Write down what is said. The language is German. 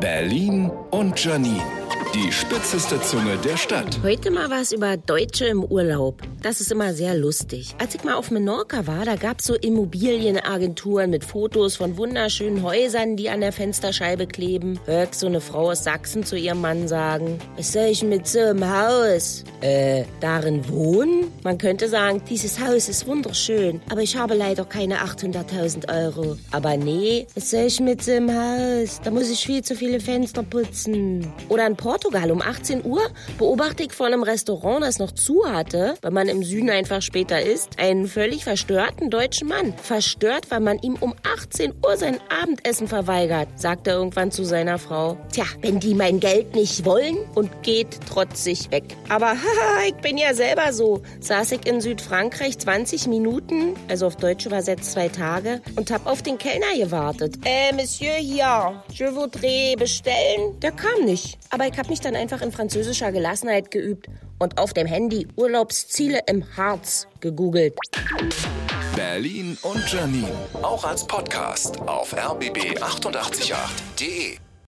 Berlin und Janine. Die spitzeste Zunge der Stadt. Heute mal was über Deutsche im Urlaub. Das ist immer sehr lustig. Als ich mal auf Menorca war, da gab's so Immobilienagenturen mit Fotos von wunderschönen Häusern, die an der Fensterscheibe kleben. Hört so eine Frau aus Sachsen zu ihrem Mann sagen, was soll ich mit so einem Haus? Äh, darin wohnen? Man könnte sagen, dieses Haus ist wunderschön, aber ich habe leider keine 800.000 Euro. Aber nee, was soll ich mit so einem Haus? Da muss ich viel zu viele Fenster putzen. Oder in Portugal um 18 Uhr beobachte ich vor einem Restaurant, das noch zu hatte, weil man im Süden einfach später isst, einen völlig verstörten deutschen Mann. Verstört, weil man ihm um 18 Uhr sein Abendessen verweigert, sagt er irgendwann zu seiner Frau. Tja, wenn die mein Geld nicht wollen und geht trotzig weg. Aber haha, ich bin ja selber so. Saß ich in Südfrankreich 20 Minuten, also auf Deutsch übersetzt zwei Tage, und hab auf den Kellner gewartet. Äh, Monsieur hier, je voudrais bestellen. Der kam nicht. Aber ich hab mich dann einfach in französischer Gelassenheit geübt und auf dem Handy Urlaubsziele im Harz gegoogelt. Berlin und Janine. Auch als Podcast auf rbb888.de.